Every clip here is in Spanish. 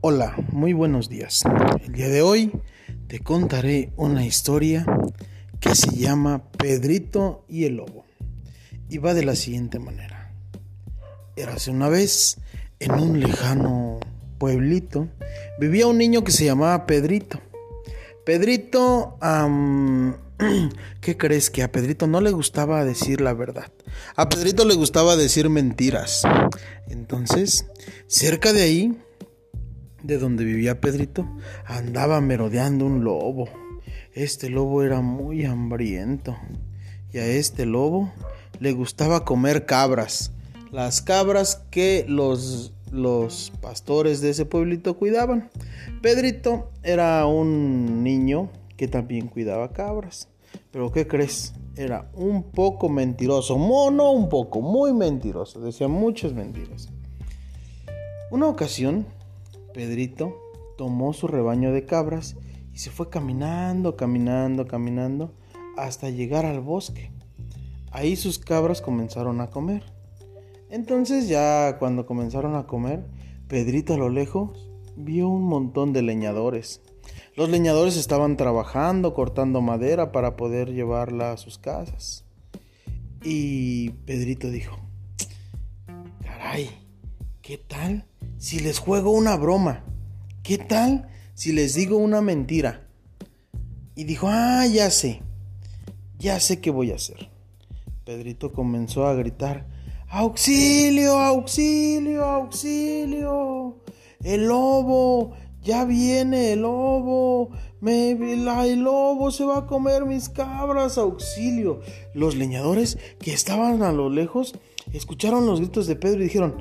Hola, muy buenos días. El día de hoy te contaré una historia que se llama Pedrito y el Lobo. Y va de la siguiente manera. Érase una vez, en un lejano pueblito, vivía un niño que se llamaba Pedrito. Pedrito, ¿qué crees? Que a Pedrito no le gustaba decir la verdad. A Pedrito le gustaba decir mentiras. Entonces, cerca de ahí, de donde vivía Pedrito, andaba merodeando un lobo. Este lobo era muy hambriento. Y a este lobo le gustaba comer cabras. Las cabras que los, los pastores de ese pueblito cuidaban. Pedrito era un niño que también cuidaba cabras. Pero ¿qué crees? Era un poco mentiroso. Mono, un poco, muy mentiroso. Decía muchas mentiras. Una ocasión, Pedrito tomó su rebaño de cabras y se fue caminando, caminando, caminando hasta llegar al bosque. Ahí sus cabras comenzaron a comer. Entonces ya cuando comenzaron a comer, Pedrito a lo lejos vio un montón de leñadores. Los leñadores estaban trabajando, cortando madera para poder llevarla a sus casas. Y Pedrito dijo, caray, ¿qué tal si les juego una broma? ¿Qué tal si les digo una mentira? Y dijo, ah, ya sé, ya sé qué voy a hacer. Pedrito comenzó a gritar, auxilio, auxilio, auxilio. El lobo, ya viene el lobo, me, el lobo se va a comer mis cabras, auxilio. Los leñadores que estaban a lo lejos escucharon los gritos de Pedro y dijeron,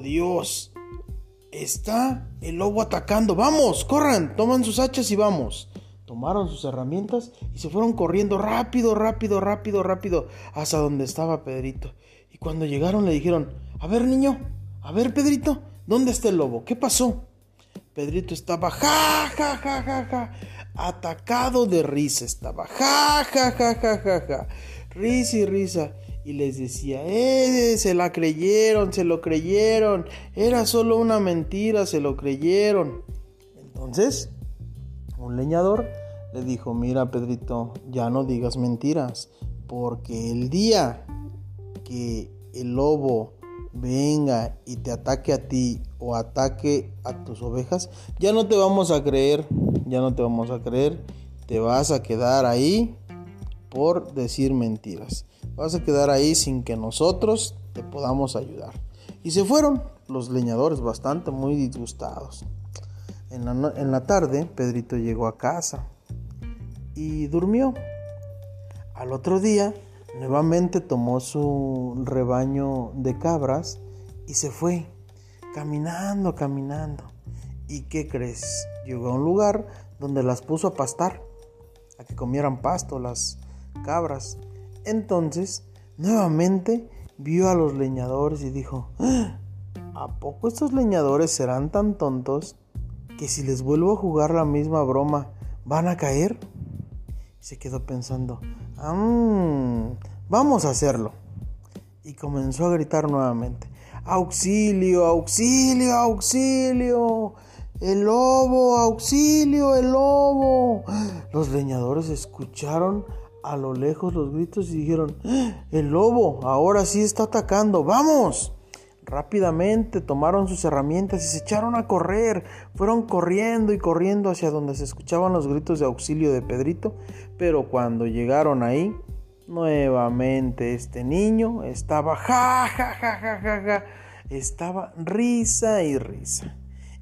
Dios, está el lobo atacando, vamos, corran, toman sus hachas y vamos. Tomaron sus herramientas y se fueron corriendo rápido, rápido, rápido, rápido hasta donde estaba Pedrito. Y cuando llegaron le dijeron, a ver niño, a ver Pedrito, ¿dónde está el lobo? ¿Qué pasó? Pedrito estaba ja, ja, ja, ja, ja, atacado de risa, estaba ja, ja, ja, ja, ja, ja, risa y risa. Y les decía, eh, se la creyeron, se lo creyeron, era solo una mentira, se lo creyeron. Entonces, un leñador le dijo, mira Pedrito, ya no digas mentiras, porque el día que el lobo venga y te ataque a ti o ataque a tus ovejas, ya no te vamos a creer, ya no te vamos a creer, te vas a quedar ahí por decir mentiras. Vas a quedar ahí sin que nosotros te podamos ayudar. Y se fueron los leñadores bastante muy disgustados. En la, en la tarde, Pedrito llegó a casa y durmió. Al otro día, nuevamente tomó su rebaño de cabras y se fue, caminando, caminando. ¿Y qué crees? Llegó a un lugar donde las puso a pastar, a que comieran pasto las cabras. Entonces, nuevamente vio a los leñadores y dijo, ¡Ah! ¿a poco estos leñadores serán tan tontos que si les vuelvo a jugar la misma broma, van a caer? Se quedó pensando, ah, vamos a hacerlo. Y comenzó a gritar nuevamente, auxilio, auxilio, auxilio. El lobo, auxilio, el lobo. Los leñadores escucharon a lo lejos los gritos y dijeron, el lobo ahora sí está atacando, vamos. Rápidamente tomaron sus herramientas y se echaron a correr. Fueron corriendo y corriendo hacia donde se escuchaban los gritos de auxilio de Pedrito. Pero cuando llegaron ahí, nuevamente este niño estaba ja, ja, ja, ja, ja, ja. Estaba risa y risa.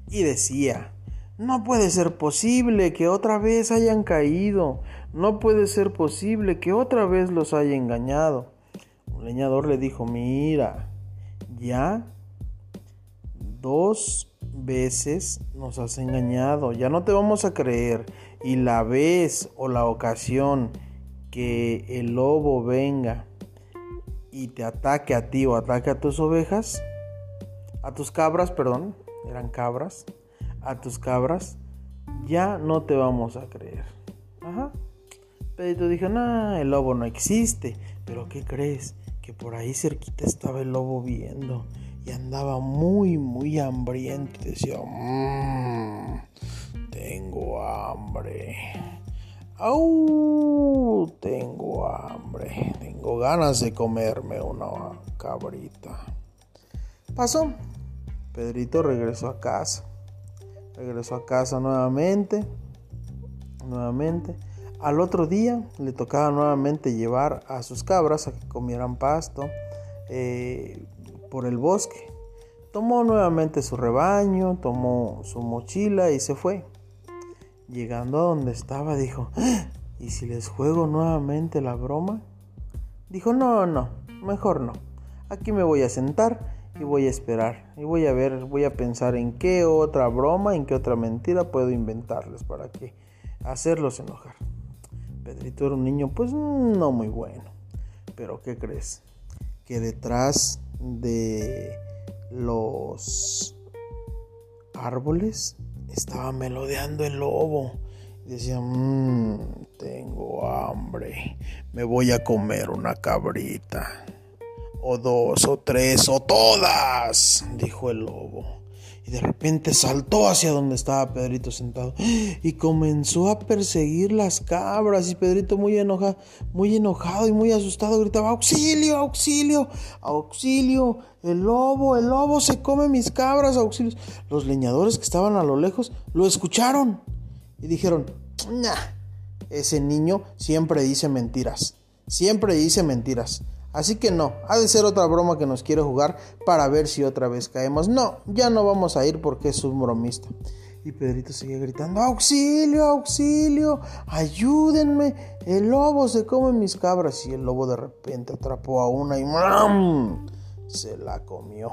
Y decía, no puede ser posible que otra vez hayan caído. No puede ser posible que otra vez los haya engañado. Un leñador le dijo, mira, ya dos veces nos has engañado, ya no te vamos a creer. Y la vez o la ocasión que el lobo venga y te ataque a ti o ataque a tus ovejas, a tus cabras, perdón, eran cabras, a tus cabras, ya no te vamos a creer. Ajá. Pedrito dijo, no, el lobo no existe. Pero ¿qué crees? que por ahí cerquita estaba el lobo viendo y andaba muy, muy hambriento. Decía, mmm, tengo hambre. ¡Au! Tengo hambre. Tengo ganas de comerme una cabrita. Pasó. Pedrito regresó a casa. Regresó a casa nuevamente. Nuevamente. Al otro día le tocaba nuevamente llevar a sus cabras a que comieran pasto eh, por el bosque. Tomó nuevamente su rebaño, tomó su mochila y se fue. Llegando a donde estaba dijo, ¡Ah! ¿y si les juego nuevamente la broma? Dijo, no, no, mejor no. Aquí me voy a sentar y voy a esperar. Y voy a ver, voy a pensar en qué otra broma, en qué otra mentira puedo inventarles para que hacerlos enojar. Pedrito era un niño pues no muy bueno. Pero ¿qué crees? Que detrás de los árboles estaba melodeando el lobo. Decía, mmm, tengo hambre. Me voy a comer una cabrita. O dos, o tres, o todas, dijo el lobo y de repente saltó hacia donde estaba Pedrito sentado y comenzó a perseguir las cabras y Pedrito muy enojado, muy enojado y muy asustado gritaba auxilio, auxilio, auxilio, el lobo, el lobo se come mis cabras, auxilio. Los leñadores que estaban a lo lejos lo escucharon y dijeron, nah, ese niño siempre dice mentiras, siempre dice mentiras. Así que no, ha de ser otra broma que nos quiere jugar para ver si otra vez caemos. No, ya no vamos a ir porque es un bromista. Y Pedrito seguía gritando, auxilio, auxilio, ayúdenme, el lobo se come mis cabras. Y el lobo de repente atrapó a una y ¡mam! se la comió.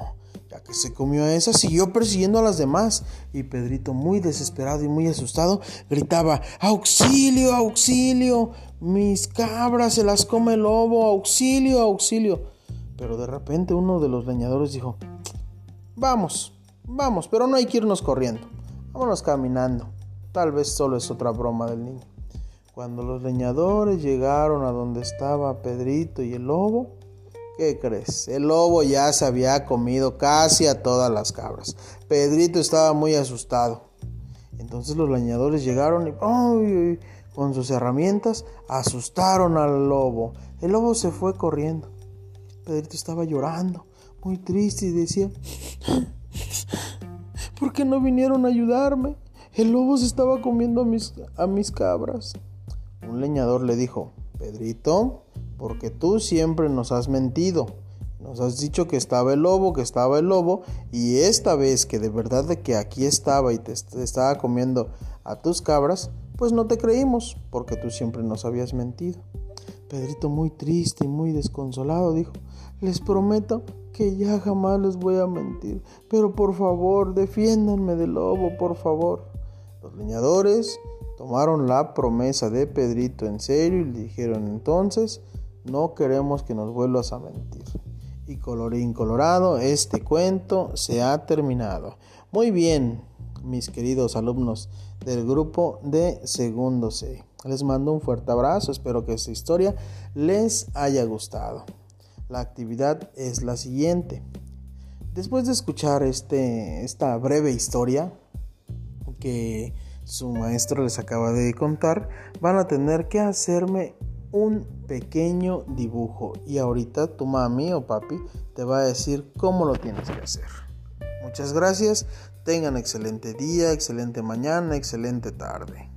Ya que se comió a esa, siguió persiguiendo a las demás. Y Pedrito, muy desesperado y muy asustado, gritaba, auxilio, auxilio, mis cabras se las come el lobo, auxilio, auxilio. Pero de repente uno de los leñadores dijo, vamos, vamos, pero no hay que irnos corriendo, vámonos caminando. Tal vez solo es otra broma del niño. Cuando los leñadores llegaron a donde estaba Pedrito y el lobo, ¿qué crees? El lobo ya se había comido casi a todas las cabras. Pedrito estaba muy asustado. Entonces los leñadores llegaron y. Con sus herramientas asustaron al lobo. El lobo se fue corriendo. Pedrito estaba llorando, muy triste, y decía, ¿por qué no vinieron a ayudarme? El lobo se estaba comiendo a mis, a mis cabras. Un leñador le dijo, Pedrito, porque tú siempre nos has mentido. Nos has dicho que estaba el lobo, que estaba el lobo, y esta vez que de verdad de que aquí estaba y te estaba comiendo a tus cabras, pues no te creímos, porque tú siempre nos habías mentido. Pedrito, muy triste y muy desconsolado, dijo, les prometo que ya jamás les voy a mentir, pero por favor, defiéndanme del lobo, por favor. Los leñadores tomaron la promesa de Pedrito en serio y le dijeron entonces, no queremos que nos vuelvas a mentir. Y colorín colorado, este cuento se ha terminado. Muy bien, mis queridos alumnos del grupo de segundo C. Les mando un fuerte abrazo, espero que esta historia les haya gustado. La actividad es la siguiente. Después de escuchar este, esta breve historia que su maestro les acaba de contar, van a tener que hacerme un pequeño dibujo y ahorita tu mami o papi te va a decir cómo lo tienes que hacer. Muchas gracias. Tengan excelente día, excelente mañana, excelente tarde.